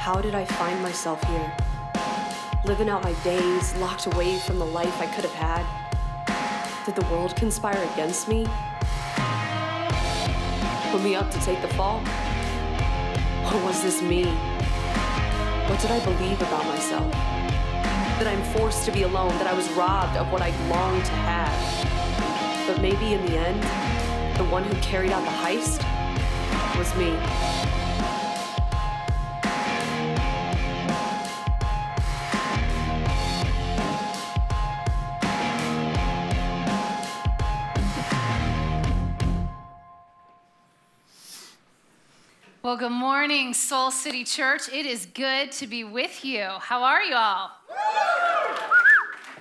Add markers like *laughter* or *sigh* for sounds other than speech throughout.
How did I find myself here? Living out my days, locked away from the life I could have had. Did the world conspire against me? Put me up to take the fall? Or was this me? What did I believe about myself? That I'm forced to be alone, that I was robbed of what I longed to have. But maybe in the end, the one who carried out the heist was me. Morning, Soul City Church. It is good to be with you. How are you all?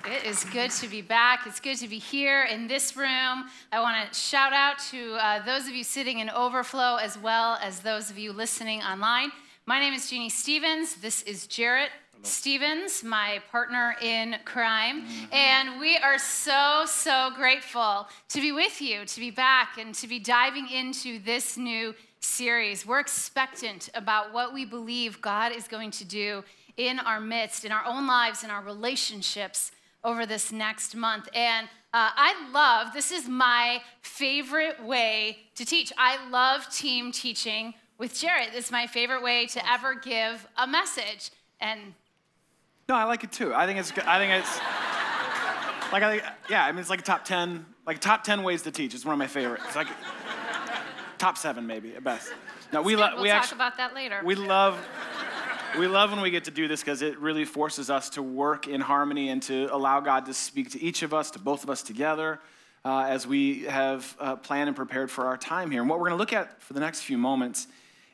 It is good to be back. It's good to be here in this room. I want to shout out to uh, those of you sitting in overflow as well as those of you listening online. My name is Jeannie Stevens. This is Jarrett Stevens, my partner in crime. Mm-hmm. And we are so, so grateful to be with you, to be back, and to be diving into this new series. We're expectant about what we believe God is going to do in our midst, in our own lives, in our relationships over this next month. And uh, I love, this is my favorite way to teach. I love team teaching with Jarrett. It's my favorite way to ever give a message. And no, I like it too. I think it's, I think it's, like, I think, yeah, I mean, it's like a top 10, like top 10 ways to teach. It's one of my favorites. It's like, top seven maybe at best. No, we love. We'll we talk actually, about that later. We love. We love when we get to do this because it really forces us to work in harmony and to allow God to speak to each of us, to both of us together, uh, as we have uh, planned and prepared for our time here. And what we're going to look at for the next few moments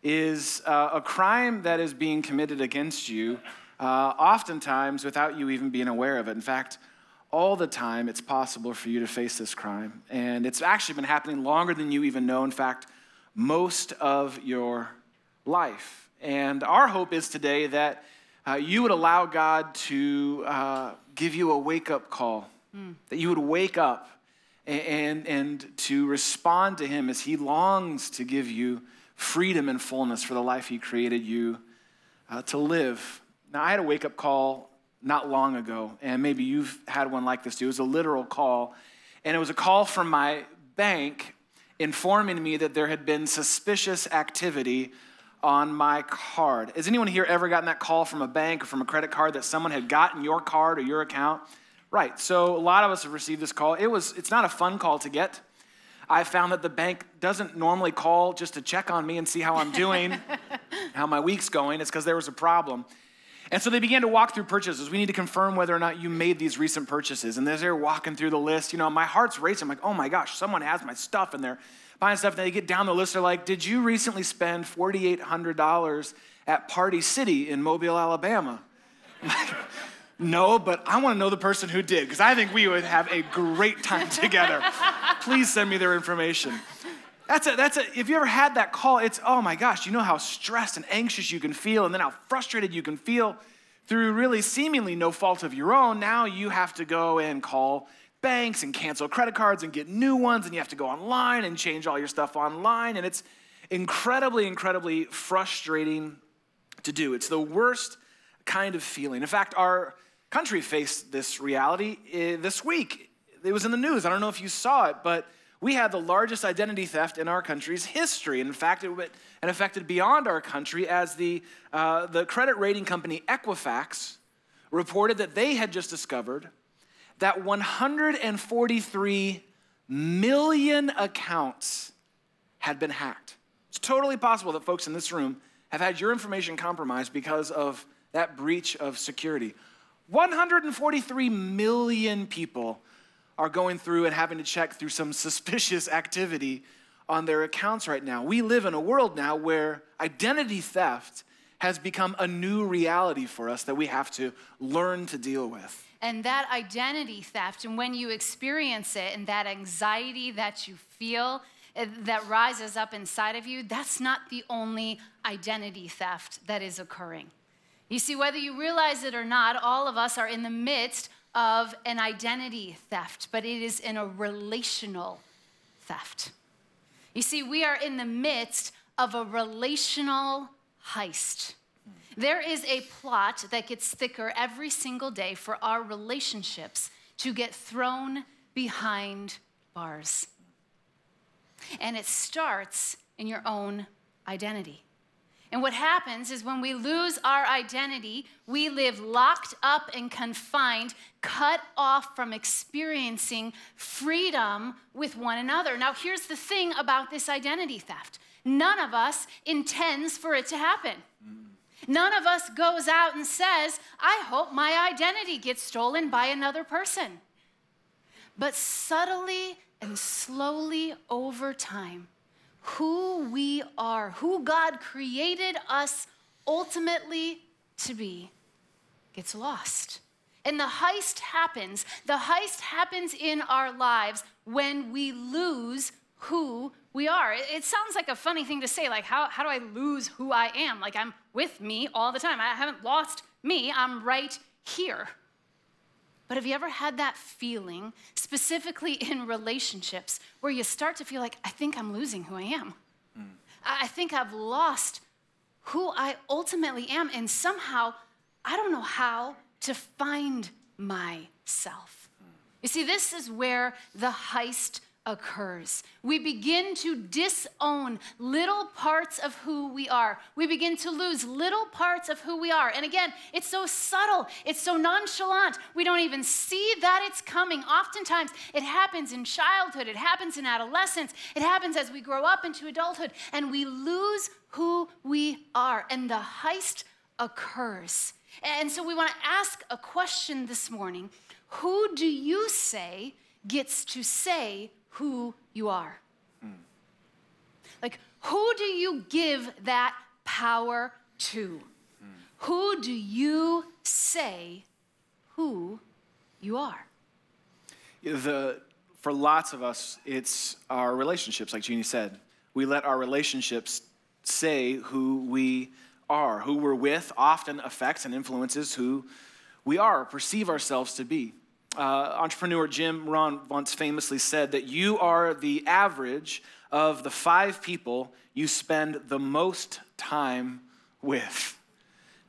is uh, a crime that is being committed against you, uh, oftentimes without you even being aware of it. In fact, all the time it's possible for you to face this crime. And it's actually been happening longer than you even know. In fact, most of your life. And our hope is today that uh, you would allow God to uh, give you a wake up call, mm. that you would wake up and, and, and to respond to Him as He longs to give you freedom and fullness for the life He created you uh, to live. Now, I had a wake up call not long ago, and maybe you've had one like this too. It was a literal call, and it was a call from my bank informing me that there had been suspicious activity on my card. Has anyone here ever gotten that call from a bank or from a credit card that someone had gotten your card or your account? Right. So a lot of us have received this call. It was it's not a fun call to get. I found that the bank doesn't normally call just to check on me and see how I'm doing, *laughs* how my week's going. It's because there was a problem. And so they began to walk through purchases. We need to confirm whether or not you made these recent purchases. And as they're walking through the list, you know, my heart's racing. I'm like, oh my gosh, someone has my stuff and they're buying stuff. And they get down the list. They're like, did you recently spend $4,800 at Party City in Mobile, Alabama? Like, no, but I want to know the person who did because I think we would have a great time together. *laughs* Please send me their information. That's it. That's it. If you ever had that call, it's, oh my gosh, you know how stressed and anxious you can feel, and then how frustrated you can feel through really seemingly no fault of your own. Now you have to go and call banks and cancel credit cards and get new ones, and you have to go online and change all your stuff online. And it's incredibly, incredibly frustrating to do. It's the worst kind of feeling. In fact, our country faced this reality eh, this week. It was in the news. I don't know if you saw it, but we had the largest identity theft in our country's history. In fact, it went and affected beyond our country as the, uh, the credit rating company Equifax reported that they had just discovered that 143 million accounts had been hacked. It's totally possible that folks in this room have had your information compromised because of that breach of security. 143 million people are going through and having to check through some *laughs* suspicious activity on their accounts right now. We live in a world now where identity theft has become a new reality for us that we have to learn to deal with. And that identity theft, and when you experience it, and that anxiety that you feel eh, that rises up inside of you, that's not the only identity theft that is occurring. You see, whether you realize it or not, all of us are in the midst of an identity theft, but it is in a relational theft. You see, we are in the midst of a relational heist. There is a plot that gets thicker every single day for our relationships to get thrown behind bars. And it starts in your own identity. And what happens is when we lose our identity, we live locked up and confined, cut off from experiencing freedom with one another. Now, here's the thing about this identity theft none of us intends for it to happen. None of us goes out and says, I hope my identity gets stolen by another person. But subtly and slowly over time, who we are, who God created us ultimately to be, gets lost. And the heist happens. The heist happens in our lives when we lose who we are. It, sounds like a funny thing to say, like, how, how do I lose who I am? Like, I'm with me all the time. I haven't lost me, I'm right here. But have you ever had that feeling, specifically in relationships, where you start to feel like, I think I'm losing who I am? Mm. I think I've lost who I ultimately am, and somehow I don't know how to find myself. Mm. You see, this is where the heist occurs. We begin to disown little parts of who we are. We begin to lose little parts of who we are. And again, it's so subtle, it's so nonchalant. We don't even see that it's coming. Oftentimes, it happens in childhood, it happens in adolescence, it happens as we grow up into adulthood, and we lose who we are. And the heist occurs. And so we want to ask a question this morning Who do you say gets to say who you are. Mm. Like, who do you give that power to? Mm. Who do you say who you are? The, for lots of us, it's our relationships, like Jeannie said. We let our relationships say who we are. Who we're with often affects and influences who we are, perceive ourselves to be uh, entrepreneur Jim Rohn once famously said that you are the average of the five people you spend the most time with.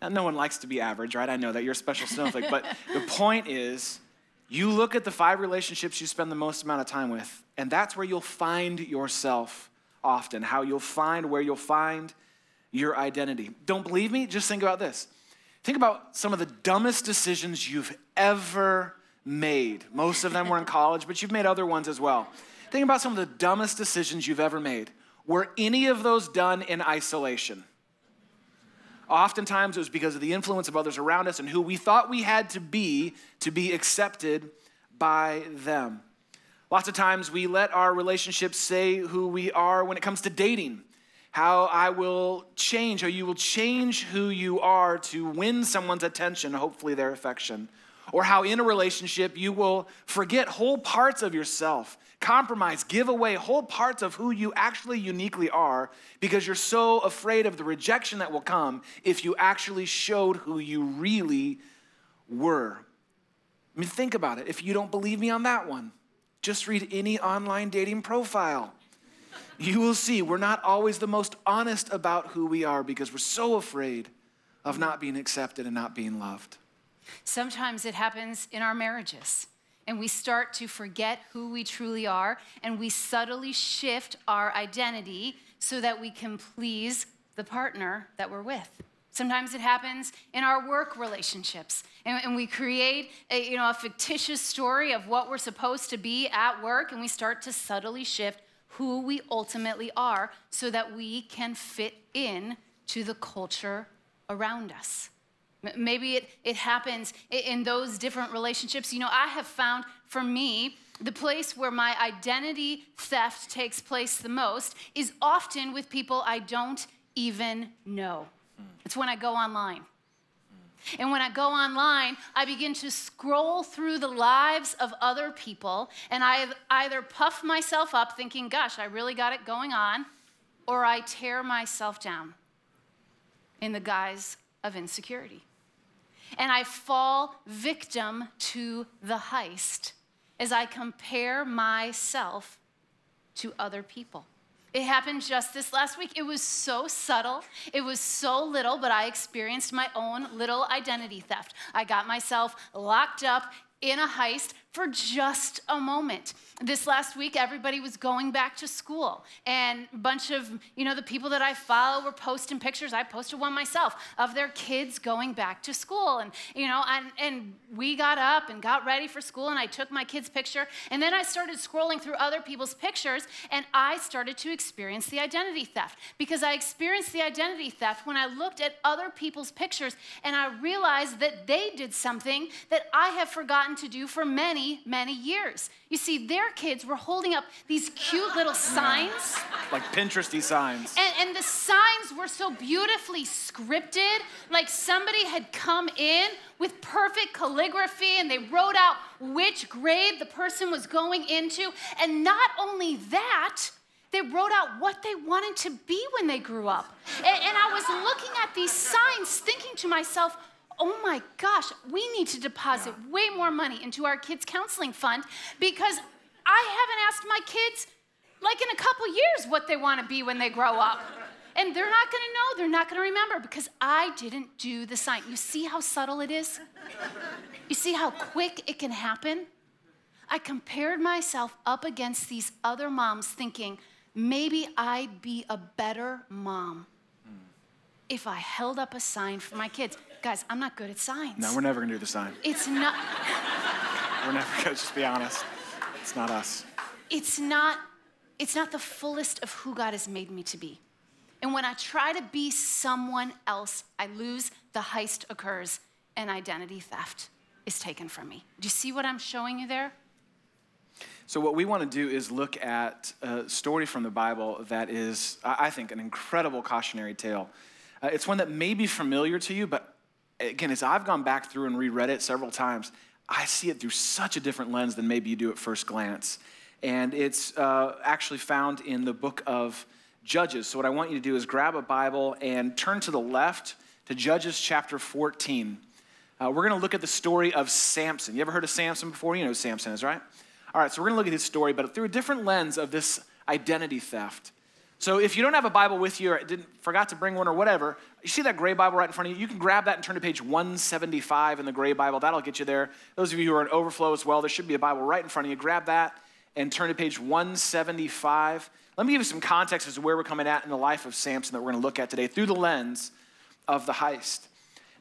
Now, no one likes to be average, right? I know that you're a special snowflake, but *laughs* the point is, you look at the five relationships you spend the most amount of time with, and that's where you'll find yourself often, how you'll find where you'll find your identity. Don't believe me? Just think about this. Think about some of the dumbest decisions you've ever made. Most of them were in *laughs* college, but you've made other ones as well. Think about some of the dumbest decisions you've ever made. Were any of those done in isolation? Oftentimes it was because of the influence of others around us and who we thought we had to be to be accepted by them. Lots of times we let our relationships say who we are when it comes to dating. How I will change, how you will change who you are to win someone's attention, hopefully their affection or how in a relationship you will forget whole parts of yourself, compromise, give away whole parts of who you actually uniquely are because you're so afraid of the rejection that will come if you actually showed who you really were. I mean, think about it. If you don't believe me on that one, just read any online dating profile. You will see we're not always the most honest about who we are because we're so afraid of not being accepted and not being loved. Sometimes it happens in our marriages, and we start to forget who we truly are, and we subtly shift our identity so that we can please the partner that we're with. Sometimes it happens in our work relationships, and, and, we create a, you know, a fictitious story of what we're supposed to be at work, and we start to subtly shift who we ultimately are so that we can fit in to the culture around us. Maybe it, it happens in those different relationships. You know, I have found for me, the place where my identity theft takes place the most is often with people I don't even know. Mm. It's when I go online. Mm. And when I go online, I begin to scroll through the lives of other people, and I either puff myself up thinking, gosh, I really got it going on, or I tear myself down in the guise of insecurity and I fall victim to the heist as I compare myself to other people. It happened just this last week. It was so subtle. It was so little, but I experienced my own little identity theft. I got myself locked up in a heist for just a moment. This last week, everybody was going back to school, and a bunch of, you know, the people that I follow were posting pictures. I posted one myself of their kids going back to school. And, you know, and, and we got up and got ready for school, and I took my kid's picture. And then I started scrolling through other people's pictures, and I started to experience the identity theft because I experienced the identity theft when I looked at other people's pictures and I realized that they did something that I have forgotten to do for many many, years. You see, their kids were holding up these cute little signs. Like Pinteresty signs. And, and the signs were so beautifully scripted, like somebody had come in with perfect calligraphy and they wrote out which grade the person was going into. And not only that, they wrote out what they wanted to be when they grew up. And, and I was looking at these signs thinking to myself, oh my gosh, we need to deposit yeah. way more money into our kids' counseling fund because I haven't asked my kids, like in a couple years, what they want to be when they grow up. And they're not going to know, they're not going to remember because I didn't do the sign. You see how subtle it is? You see how quick it can happen? I compared myself up against these other moms thinking, maybe I'd be a better mom hmm. if I held up a sign for my kids. Guys, I'm not good at signs. No, we're never gonna do the sign. It's not. we're never gonna, just be honest. It's not us. It's not, it's not the fullest of who God has made me to be. And when I try to be someone else, I lose, the heist occurs, and identity theft is taken from me. Do you see what I'm showing you there? So, what we want to do is look at a story from the Bible that is, I think, an incredible cautionary tale. Uh, it's one that may be familiar to you, but again, as I've gone back through and reread it several times, I see it through such a different lens than maybe you do at first glance. And it's uh, actually found in the book of Judges. So, what I want you to do is grab a Bible and turn to the left to Judges chapter 14. Uh, we're going to look at the story of Samson. You ever heard of Samson before? You know who Samson is, right? All right, so we're going to look at his story, but through a different lens of this identity theft. So if you don't have a Bible with you or didn't forgot to bring one or whatever, you see that gray Bible right in front of you. You can grab that and turn to page 175 in the gray Bible. That'll get you there. Those of you who are in overflow as well, there should be a Bible right in front of you. Grab that and turn to page 175. Let me give you some context as to where we're coming at in the life of Samson that we're going to look at today through the lens of the heist.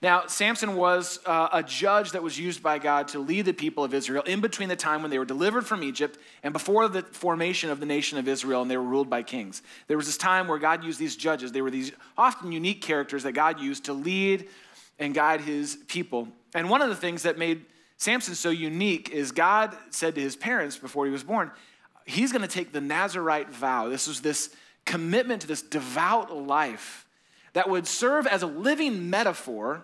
Now, Samson was uh, a judge that was used by God to lead the people of Israel in between the time when they were delivered from Egypt and before the formation of the nation of Israel and they were ruled by kings. There was this time where God used these judges. They were these often unique characters that God used to lead and guide his people. And one of the things that made Samson so unique is God said to his parents before he was born, he's going to take the Nazarite vow. This was this commitment to this devout life that would serve as a living metaphor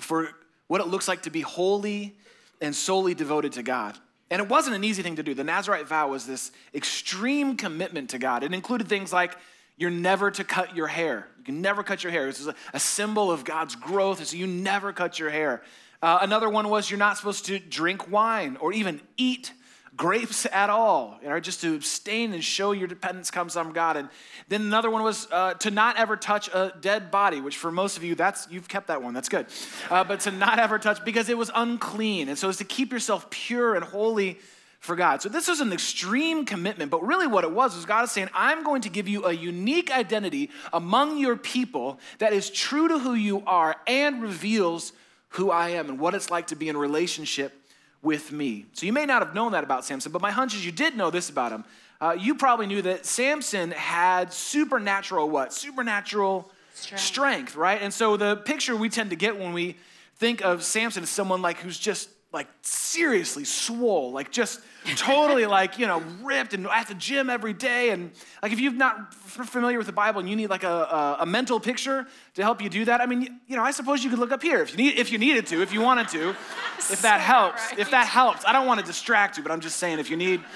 for what it looks like to be holy and solely devoted to God. And it wasn't an easy thing to do. The Nazarite vow was this extreme commitment to God. It included things like you're never to cut your hair. You can never cut your hair. This is a, symbol of God's growth. So you never cut your hair. Uh, another one was you're not supposed to drink wine or even eat grapes at all, you know, just to abstain and show your dependence comes on God. And then another one was uh, to not ever touch a dead body, which for most of you, that's you've kept that one. That's good. Uh, but to not ever touch because it was unclean, and so it's to keep yourself pure and holy for God. So this was an extreme commitment, but really what it was was God is saying, I'm going to give you a unique identity among your people that is true to who you are and reveals who I am and what it's like to be in relationship with me. So you may not have known that about Samson, but my hunch is you did know this about him. Uh, you probably knew that Samson had supernatural what? Supernatural strength. strength, right? And so the picture we tend to get when we think of Samson is someone like who's just like seriously swole, like just totally *laughs* like, you know, ripped and at the gym every day. And like if you're not familiar with the Bible and you need like a, a, a, mental picture to help you do that, I mean, you know, I suppose you could look up here if you need if you needed to, if you wanted to, *laughs* if that helps. Right. If that helps. I don't want to distract you, but I'm just saying if you need *laughs*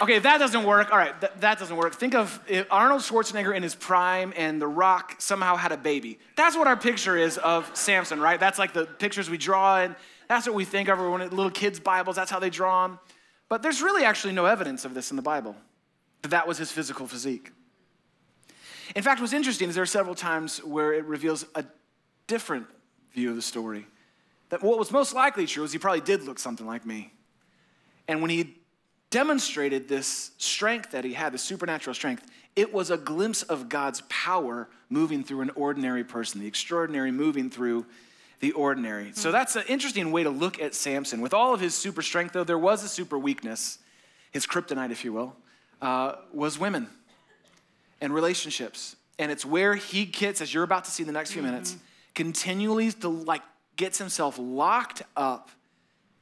Okay, if that doesn't work, all right, th- that doesn't work. Think of Arnold Schwarzenegger in his prime and The Rock somehow had a baby. That's what our picture is of Samson, right? That's like the pictures we draw and that's what we think of when little kids' Bibles, that's how they draw them. But there's really actually no evidence of this in the Bible. that that was his physical physique. In fact, what's interesting is there are several times where it reveals a different view of the story. That what was most likely true is he probably did look something like me. And when he demonstrated this strength that he had, the supernatural strength, it was a glimpse of God's power moving through an ordinary person, the extraordinary moving through the ordinary. So hmm. that's an interesting way to look at Samson. With all of his super strength, though, there was a super weakness, his kryptonite, if you will, uh, was women and relationships. And it's where he gets, as you're about to see in the next few mm-hmm. minutes, continually to like gets himself locked up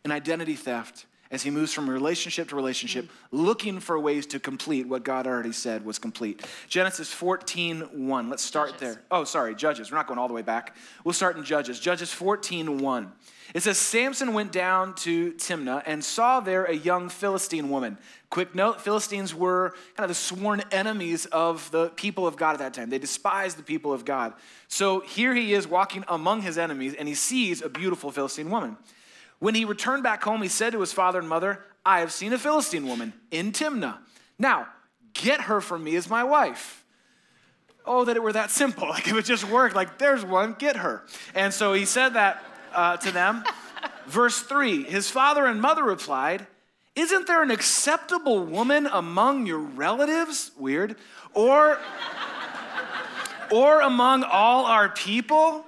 in identity theft as he moves from relationship to relationship, mm-hmm. looking for ways to complete what God already said was complete. Genesis 14, 1. Let's start Judges. there. Oh, sorry, Judges. We're not going all the way back. We'll start in Judges. Judges 14, 1. It says, Samson went down to Timnah and saw there a young Philistine woman. Quick note Philistines were kind of the sworn enemies of the people of God at that time. They despised the people of God. So here he is walking among his enemies and he sees a beautiful Philistine woman. When he returned back home, he said to his father and mother, I have seen a Philistine woman in Timnah. Now, get her for me as my wife. Oh, that it were that simple. *laughs* Like it would just work. Like, there's one, get her. And so he said that uh, to them. *laughs* Verse 3 His father and mother replied, Isn't there an acceptable woman among your relatives? Weird. Or, or among all our people?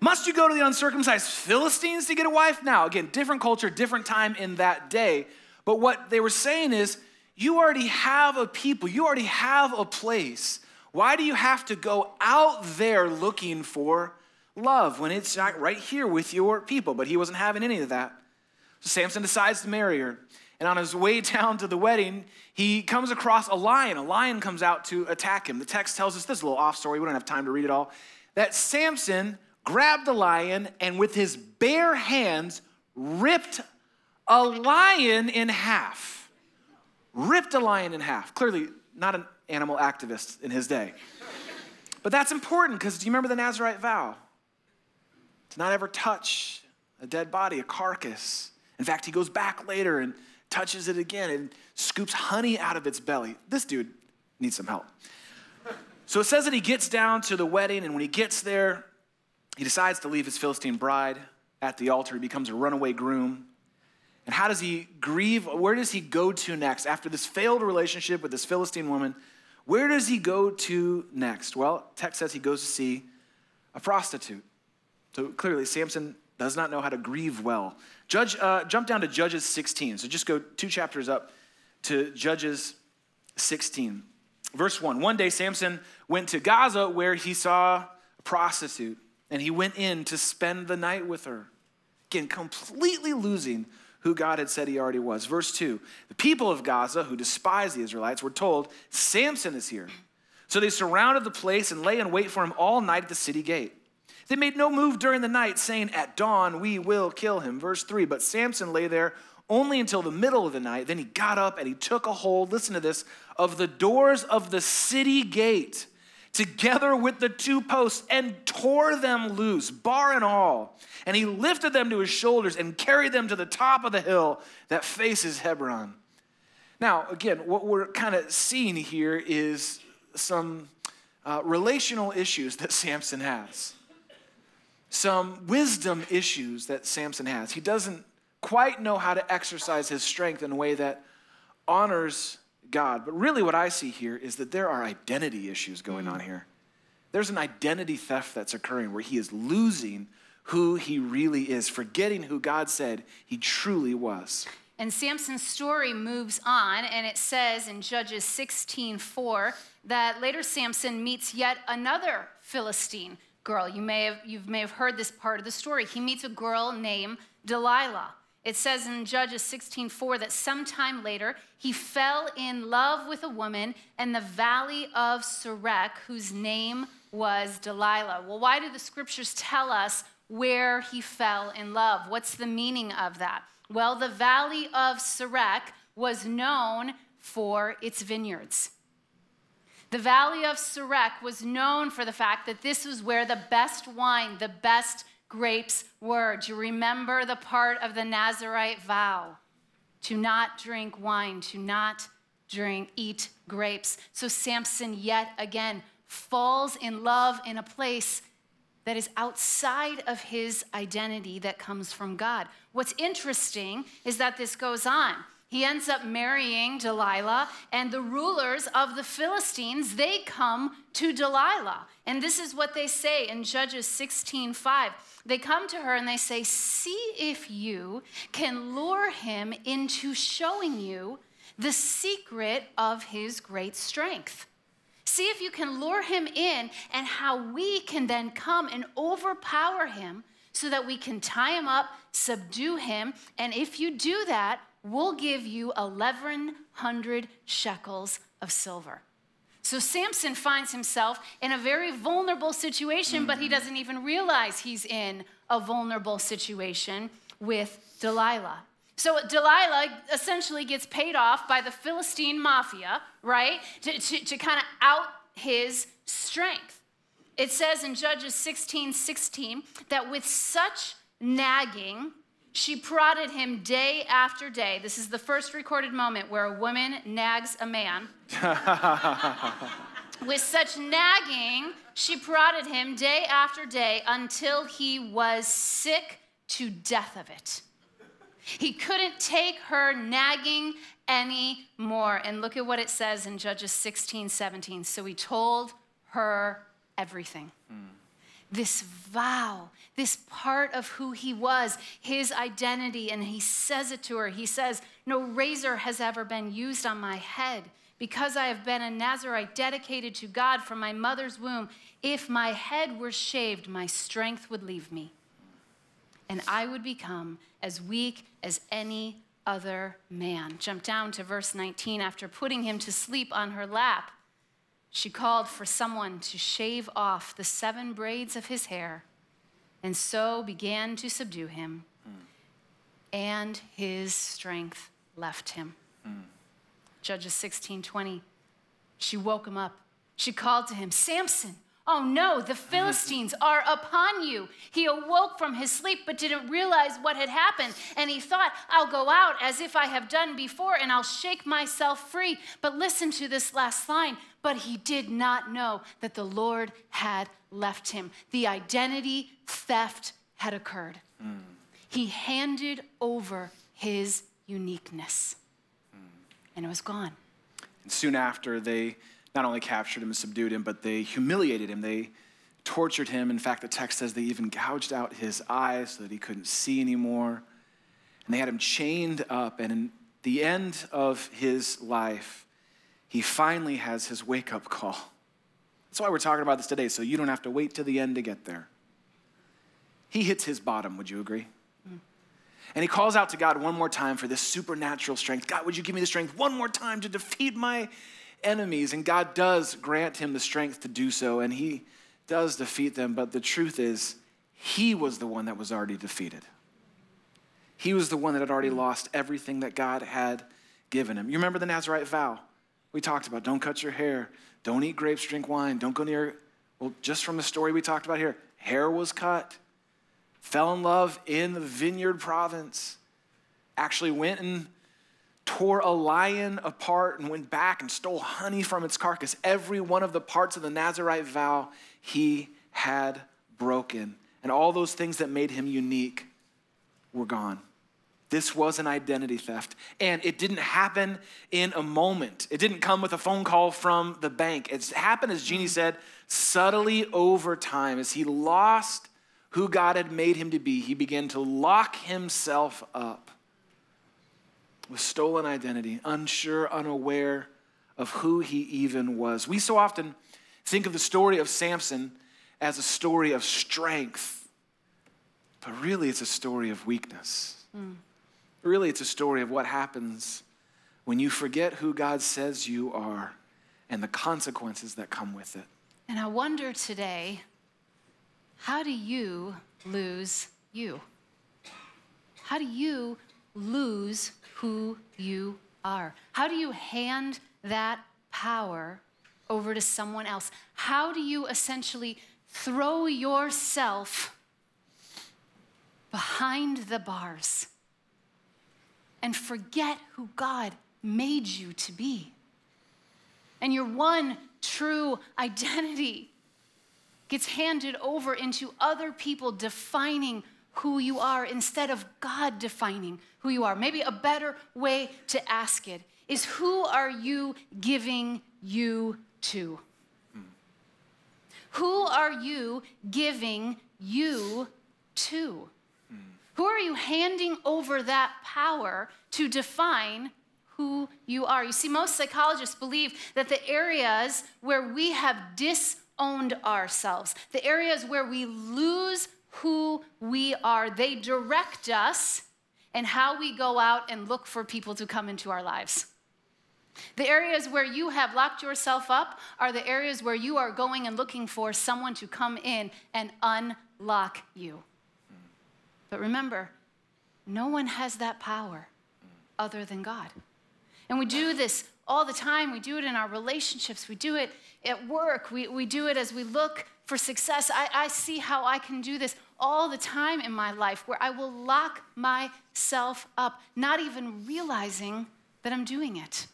Must you go to the uncircumcised Philistines to get a wife? Now, again, different culture, different time in that day. But what they were saying is, you already have a people, you already have a place. Why do you have to go out there looking for love when it's not right here with your people? But he wasn't having any of that. So Samson decides to marry her. And on his way *laughs* down to the wedding, he comes across a lion. A lion comes out to attack him. The text tells us this is a little off story. We don't have time to read it all. That Samson grabbed the lion and with his bare hands ripped a lion in half. Ripped a lion in half. Clearly, not an animal activist in his day. But that's important because do you remember the Nazarite vow? To not ever touch a dead body, a carcass. In fact, he goes back later and touches it again and scoops honey out of its belly. This dude needs some help. So it says that he gets down to the wedding, and when he gets there, he decides to leave his Philistine bride at the altar. He becomes a runaway groom. And how does he grieve? Where does he go to next? After this failed relationship with this Philistine woman, where does he go to next? Well, text says he goes to see a prostitute. So clearly, Samson does not know how to grieve well. Judge, uh, jump down to Judges 16. So just go two chapters up to Judges 16. Verse 1. One day, Samson went to Gaza where he saw a prostitute and he went in to spend the night with her. Again, completely losing who God had said he already was. Verse 2 The people of Gaza, who despised the Israelites, were told, Samson is here. So they surrounded the place and lay in wait for him all night at the city gate. They made no move during the night, saying, At dawn we will kill him. Verse 3 But Samson lay there only until the middle of the night. Then he got up and he took a hold, listen to this, of the doors of the city gate together with the two posts and tore them loose, bar and all. And he lifted them to his shoulders and carried them to the top of the hill that faces Hebron. Now, again, what we're kind of seeing here is some uh, relational issues that *laughs* Samson has, some wisdom issues that Samson has. He doesn't quite know how to exercise his strength in a way that honors God. But really, what I see here is that there are identity issues going on mm. here. There's an identity theft that's occurring where he is losing who he really is, forgetting who God said he truly was. And Samson's story moves on, and it says in Judges 16:4 that later Samson meets yet another Philistine girl. You may have, you may have heard this part of the story. He meets a girl named Delilah. It says in Judges 16:4 that sometime later he fell in love with a woman in the valley of Sorek whose name was Delilah. Well, why do the scriptures tell us where he fell in love? What's the meaning of that? Well, the valley of Sorek was known for its vineyards. The valley of Sorek was known for the fact that this was where the best wine, the best grapes were. Do you remember the part of the Nazarite vow? To not drink wine, to not drink, eat grapes. So Samson yet again falls in love in a place that is outside of his identity that comes from God. What's interesting is that this goes on. He ends up marrying Delilah, and the rulers of the Philistines, they come to Delilah. And this is what they say in Judges 16:5. They come to her and they say, "See if you can lure him into showing you the secret of his great strength." See if you can lure him in and how we can then come and overpower him so that we can tie him up, subdue him, and if you do that, we'll give you 1,100 shekels of silver. So Samson finds himself in a very vulnerable situation, mm-hmm. but he doesn't even realize he's in a vulnerable situation with Delilah. So Delilah essentially gets paid off by the Philistine mafia, right, to, to, to kind of out his strength. It says in Judges 16 16 that with such nagging, she prodded him day after day. This is the first recorded moment where a woman nags a man. *laughs* With such nagging, she prodded him day after day until he was sick to death of it. He couldn't take her nagging anymore. And look at what it says in Judges 16, 17. So he told her everything. Mm this vow, this part of who he was, his identity, and he says it to her. He says, No razor has ever been used on my head. Because I have been a Nazarite dedicated to God from my mother's womb, if my head were shaved, my strength would leave me. And I would become as weak as any other man. Jump down to verse 19. After putting him to sleep on her lap, she called for someone to shave off the seven braids of his hair, and so began to subdue him. Mm. And his strength left him. Mm. Judges 16 20. She woke him up. She called to him, Samson, Oh no, the *laughs* Philistines are upon you. He awoke from his sleep but didn't realize what had happened. And he thought, I'll go out as if I have done before and I'll shake myself free. But listen to this last line. But he did not know that the Lord had left him. The identity theft had occurred. Mm. He handed over his uniqueness mm. and it was gone. And soon after, they not only captured him and subdued him, but they humiliated him. They tortured him. In fact, the text says they even gouged out his eyes so that he couldn't see anymore. And they had him chained up. And in the end of his life, he finally has his wake up call. That's why we're talking about this today, so you don't have to wait to the end to get there. He hits his bottom, would you agree? And he calls out to God one more time for this supernatural strength. God, would you give me the strength one more time to defeat my enemies, and God does grant him the strength to do so, and he does defeat them. But the truth is, he was the one that was already defeated. He was the one that had already lost everything that God had given him. You remember the Nazarite vow? We talked about don't cut your hair, don't eat grapes, drink wine, don't go near. Well, just from the story we talked about here, hair was cut, fell in love in the vineyard province, actually went and tore a lion apart and went back and stole honey from its carcass. Every one of the parts of the Nazarite vow he had broken. And all those things that made him unique were gone. This was an identity theft. And it didn't happen in a moment. It didn't come with a phone call from the bank. It's happened, as Jeannie said, subtly over time. As he lost who God had made him to be, he began to lock himself up with stolen identity, unsure, unaware of who he even was. We so often think of the story of Samson as a story of strength, but really it's a story of weakness. Mm. Really, it's a story of what happens when you forget who God says you are and the consequences that come with it. And I wonder today how do you lose you? How do you lose who you are? How do you hand that power over to someone else? How do you essentially throw yourself behind the bars and forget who God made you to be? and your one true identity gets handed over into other people defining who you are instead of God defining who you are. Maybe a better way to ask it is who are you giving you to? Who are you giving you to? Who are you handing over that power to define who you are? You see, most psychologists believe that the areas where we have disowned ourselves, the areas where we lose who we are, they direct us and how we go out and look for people to come into our lives. The areas where you have locked yourself up are the areas where you are going and looking for someone to come in and unlock you. But remember, no one has that power other than God. And we do this all the time. We do it in our relationships, we do it at work, we, we do it as we look for success. I, I see how I can do this all the time in my life where I will lock myself up, not even realizing that I'm doing it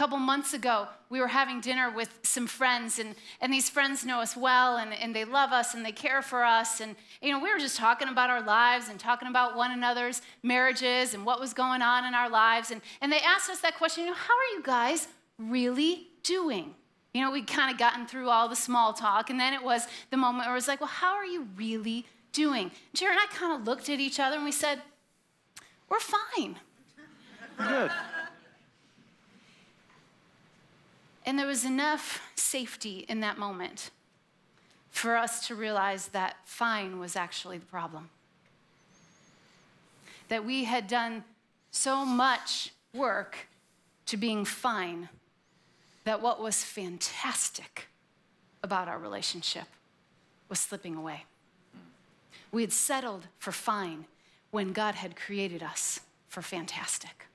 couple months ago, we were having dinner with some friends, and, and these friends know us well, and, and they love us, and they care for us. And, you know, we were just talking about our lives and talking about one another's marriages and what was going on in our lives. And, and they asked us that question, you know, how are you guys really doing? You know, we'd kind of gotten through all the small talk, and then it was the moment where it was like, well, how are you really doing? Jarrett and I kind of looked at each other and we said, we're fine. Good. And there was enough safety in that moment for us to realize that fine was actually the problem. That we had done so much work to being fine that what was fantastic about our relationship was slipping away. We had settled for fine when God had created us for fantastic.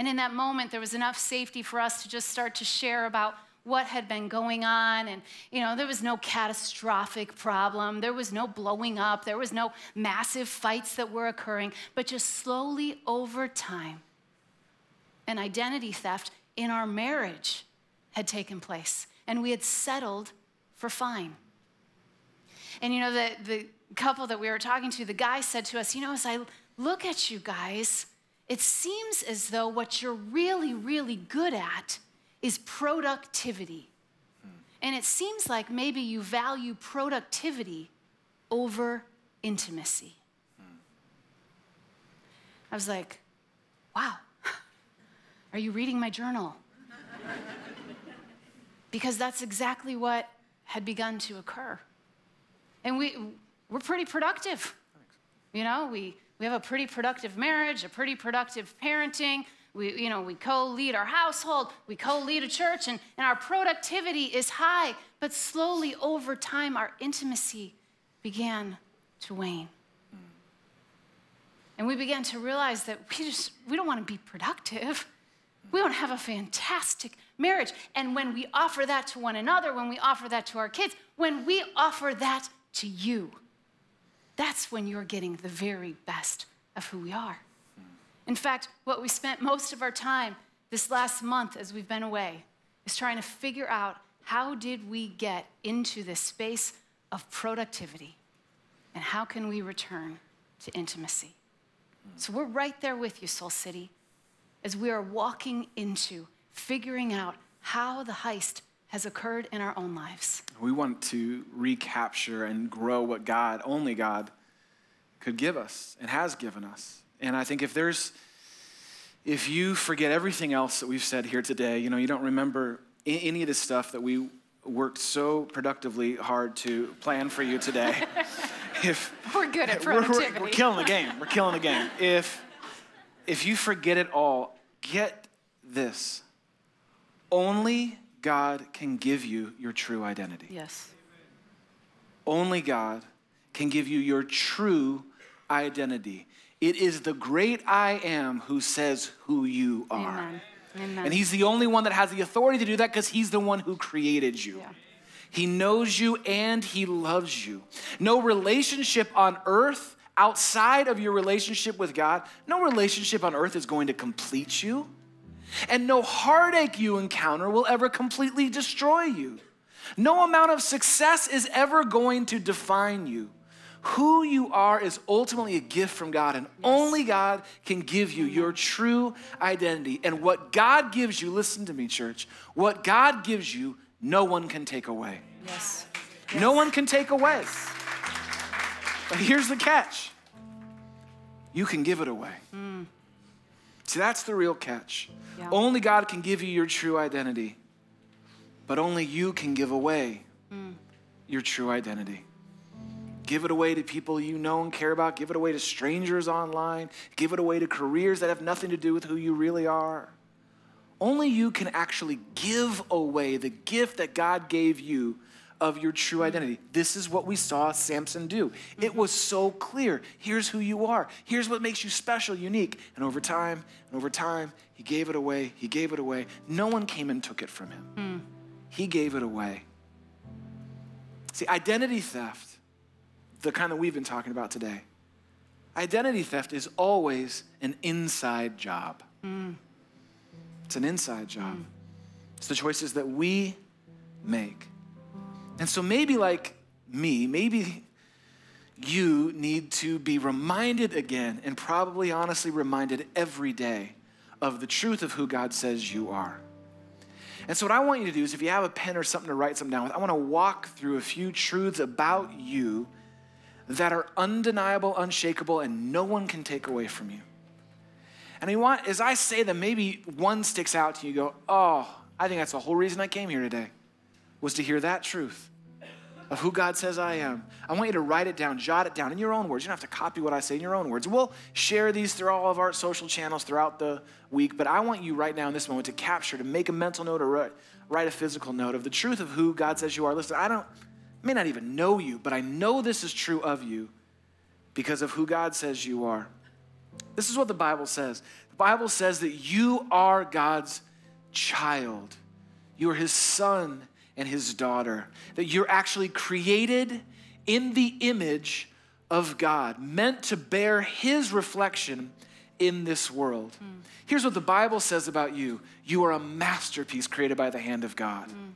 And in that moment, there was enough safety for us to just start to share about what had been going on. And, you know, there was no catastrophic problem, there was no blowing up, there was no massive fights that were occurring, but just slowly over time, an identity theft in our marriage had taken place, and we had settled for fine. And, you know, the, the couple that we were talking to, the guy said to us, You know, as I look at you guys, it seems as though what you're really, really good at is productivity. And it seems like maybe you value productivity over intimacy. I was like, wow, *laughs* are you reading my journal? *laughs* because that's exactly what had begun to occur. And we, we're pretty productive. You know, we we have a pretty productive marriage, a pretty productive parenting. We, you know, we co-lead our household, we co-lead a church, and, and our productivity is high. But slowly over time, our intimacy began to wane. And we began to realize that we just we don't want to be productive. We to have a fantastic marriage. And when we offer that to one another, when we offer that to our kids, when we offer that to you, that's when you're getting the very best of who we are. In fact, what we spent most of our time this last month as we've been away is trying to figure out how did we get into this space of productivity and how can we return to intimacy. So we're right there with you, Soul City, as we are walking into figuring out how the heist has occurred in our own lives. We want to recapture and grow what God, only God, could give us and has given us. And I think if there's, if you forget everything else that we've said here today, you know, you don't remember any of the stuff that we worked so productively hard to plan for you today. *laughs* if we're good at productivity, we're, we're, we're killing the game. We're killing the game. If if you forget it all, get this. Only God can give you your true identity. Yes. Only God can give you your true identity. It is the great I am who says who you are. Amen. Amen. And he's the only one that has the authority to do that because he's the one who created you. Yeah. He knows you and he loves you. No relationship on earth outside of your relationship with God, no relationship on earth is going to complete you. And no heartache you encounter will ever completely destroy you. No amount of success is ever going to define you. Who you are is ultimately a gift from God, and only God can give you your true identity. And what God gives you, listen to me, church, what God gives you, no one can take away. Yes. No one can take away. But here's the catch you can give it away. Mm. See, that's the real catch. Yeah. Only God can give you your true identity, but only you can give away mm. your true identity. Give it away to people you know and care about. Give it away to strangers online. Give it away to careers that have nothing to do with who you really are. Only you can actually give away the gift that God gave you of your true identity. This is what we saw Samson do. It was so clear. Here's who you are. Here's what makes you special, unique. And over time, and over time, he gave it away. He gave it away. No one came and took it from him. He gave it away. See, identity theft, the kind that we've been talking about today, identity theft is always an inside job. It's an inside job. It's the choices that we make. And so maybe like me, maybe you need to be reminded again, and probably honestly reminded every day of the truth of who God says you are. And so, what I want you to do is, if you have a pen or something to write something down with, I want to walk through a few truths about you that are undeniable, unshakable, and no one can take away from you. And I want, as I say them, maybe one sticks out to you. You go, oh, I think that's the whole reason I came here today, was to hear that truth of who God says I am. I want you to write it down, jot it down in your own words. You don't have to copy what I say in your own words. We'll share these through all of our social channels throughout the week, but I want you right now in this moment to capture, to make a mental note or write, a physical note of the truth of who God says you are. Listen, I don't, may not even know you, but I know this is true of you because of who God says you are. This is what the Bible says. The Bible says that you are God's child. You are his son and his daughter. That you're actually created in the image of God, meant to bear his reflection in this world. Hmm. Here's what the Bible says about you you are a masterpiece created by the hand of God. Hmm.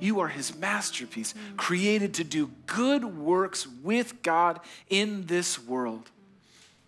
You are his masterpiece, hmm. created to do good works with God in this world.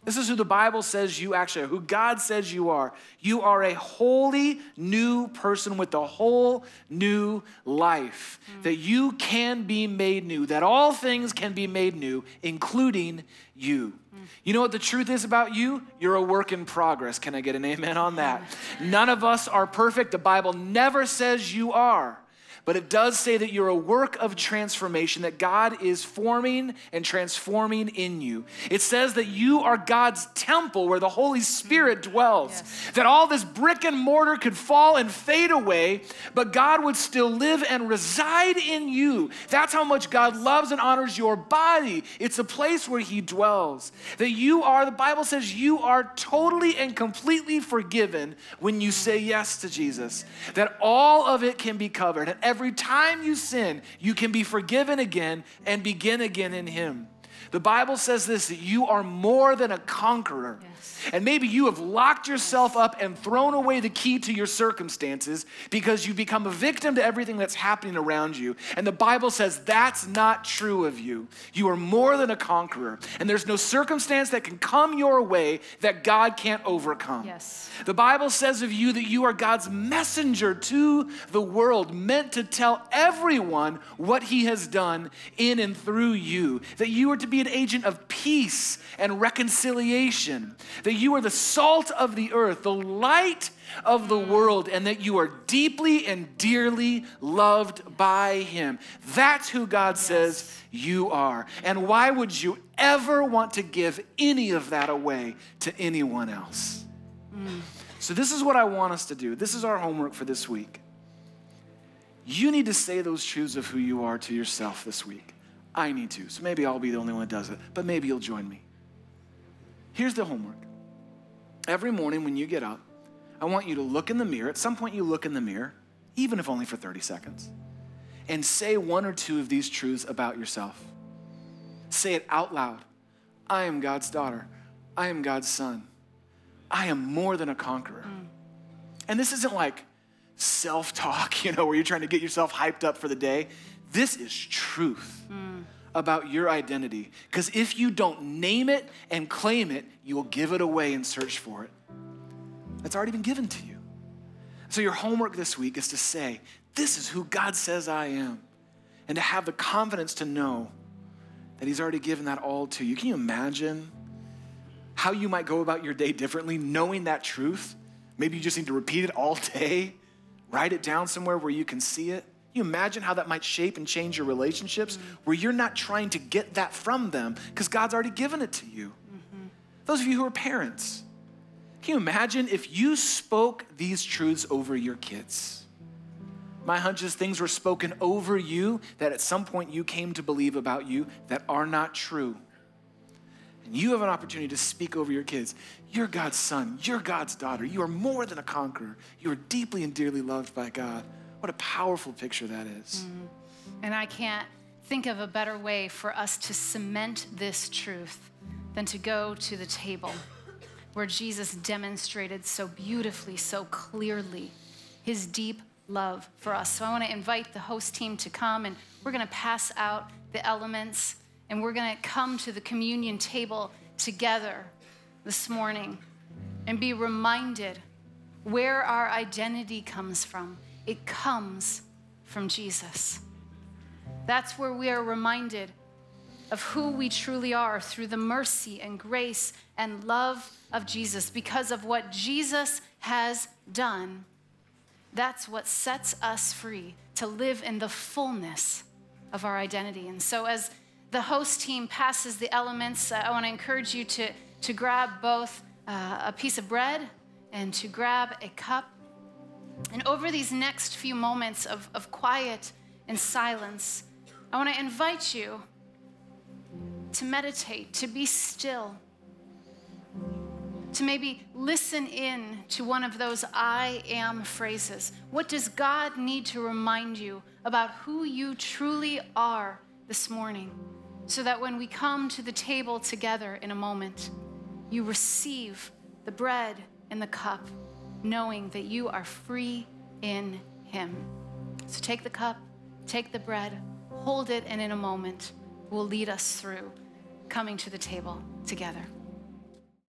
This is who the Bible says you actually are, who God says you are. You are a wholly new person with a whole new life. Hmm. That you can be made new, that all things can be made new, including you. Hmm. You know what the truth is about you? You're a work in progress. Can I get an amen on that? *laughs* None of us are perfect. The Bible never says you are. But it does say that you're a work of transformation, that God is forming and transforming in you. It says that you are God's temple where the Holy Spirit mm-hmm. dwells. Yes. That all this brick and mortar could fall and fade away, but God would still live and reside in you. That's how much God loves and honors your body. It's a place where He dwells. That you are, the Bible says, you are totally and completely forgiven when you say yes to Jesus. That all of it can be covered. And every time you sin, you can be forgiven again and begin again in Him. The Bible says this that you are more than a conqueror. Yes. And maybe you have locked yourself up and thrown away the key to your circumstances because you've become a victim to everything that's happening around you. And the Bible says that's not true of you. You are more than a conqueror. And there's no circumstance that can come your way that God can't overcome. Yes. The Bible says of you that you are God's messenger to the world, meant to tell everyone what He has done in and through you. That you are to be an agent of peace and reconciliation. That you are the salt of the earth, the light of the world, and that you are deeply and dearly loved by Him. That's who God says you are. And why would you ever want to give any of that away to anyone else? Mm. So, this is what I want us to do. This is our homework for this week. You need to say those truths of who you are to yourself this week. I need to. So, maybe I'll be the only one that does it, but maybe you'll join me. Here's the homework every morning when you get up, I want you to look in the mirror. At some point, you look in the mirror, even if only for 30 seconds, and say one or two of these truths about yourself. Say it out loud I am God's daughter. I am God's son. I am more than a conqueror. And this isn't like self talk, *laughs* you know, where you're trying to get yourself hyped up for the day. This is truth mm. About your identity. Because if you don't name it and claim it, you will give it away and search for it. It's already been given to you. So, your homework this week is to say, This is who God says I am. And to have the confidence to know that He's already given that all to you. Can you imagine how you might go about your day differently knowing that truth? Maybe you just need to repeat it all day, write it down somewhere where you can see it. You imagine how that might shape and change your relationships mm-hmm. where you're not trying to get that from them because God's already given it to you? Mm-hmm. Those of you who are parents, can you imagine if you spoke these truths over your kids? My hunch is things were spoken over you that at some point you came to believe about you that are not true. And you have an opportunity to speak over your kids. You're God's son. You're God's daughter. You are more than a conqueror. You are deeply and dearly loved by God. What a powerful picture that is. Mm. And I can't think of a better way for us to cement this truth than to go to the table where Jesus demonstrated so beautifully, so clearly his deep love for us. So I want to invite the host team to come and we're going to pass out the elements and we're going to come to the communion table together this morning and be reminded where our identity comes from. It comes from Jesus. That's where we are reminded of who we truly are through the mercy and grace and love of Jesus because of what Jesus has done that's what sets us free to live in the fullness of our identity. And so, as the host team passes the elements, I want to encourage you to, to grab both uh, a piece of bread and to grab a cup. And over these next few moments of, of quiet and silence, I want to invite you to meditate, to be still to maybe listen in to one of those I am phrases. What does God need to remind you about who you truly are this morning? So that when we come to the table together in a moment, you receive the bread and the cup, knowing that you are free in Him. So take the cup, take the bread, hold it, and in a moment, will lead us through coming to the table together.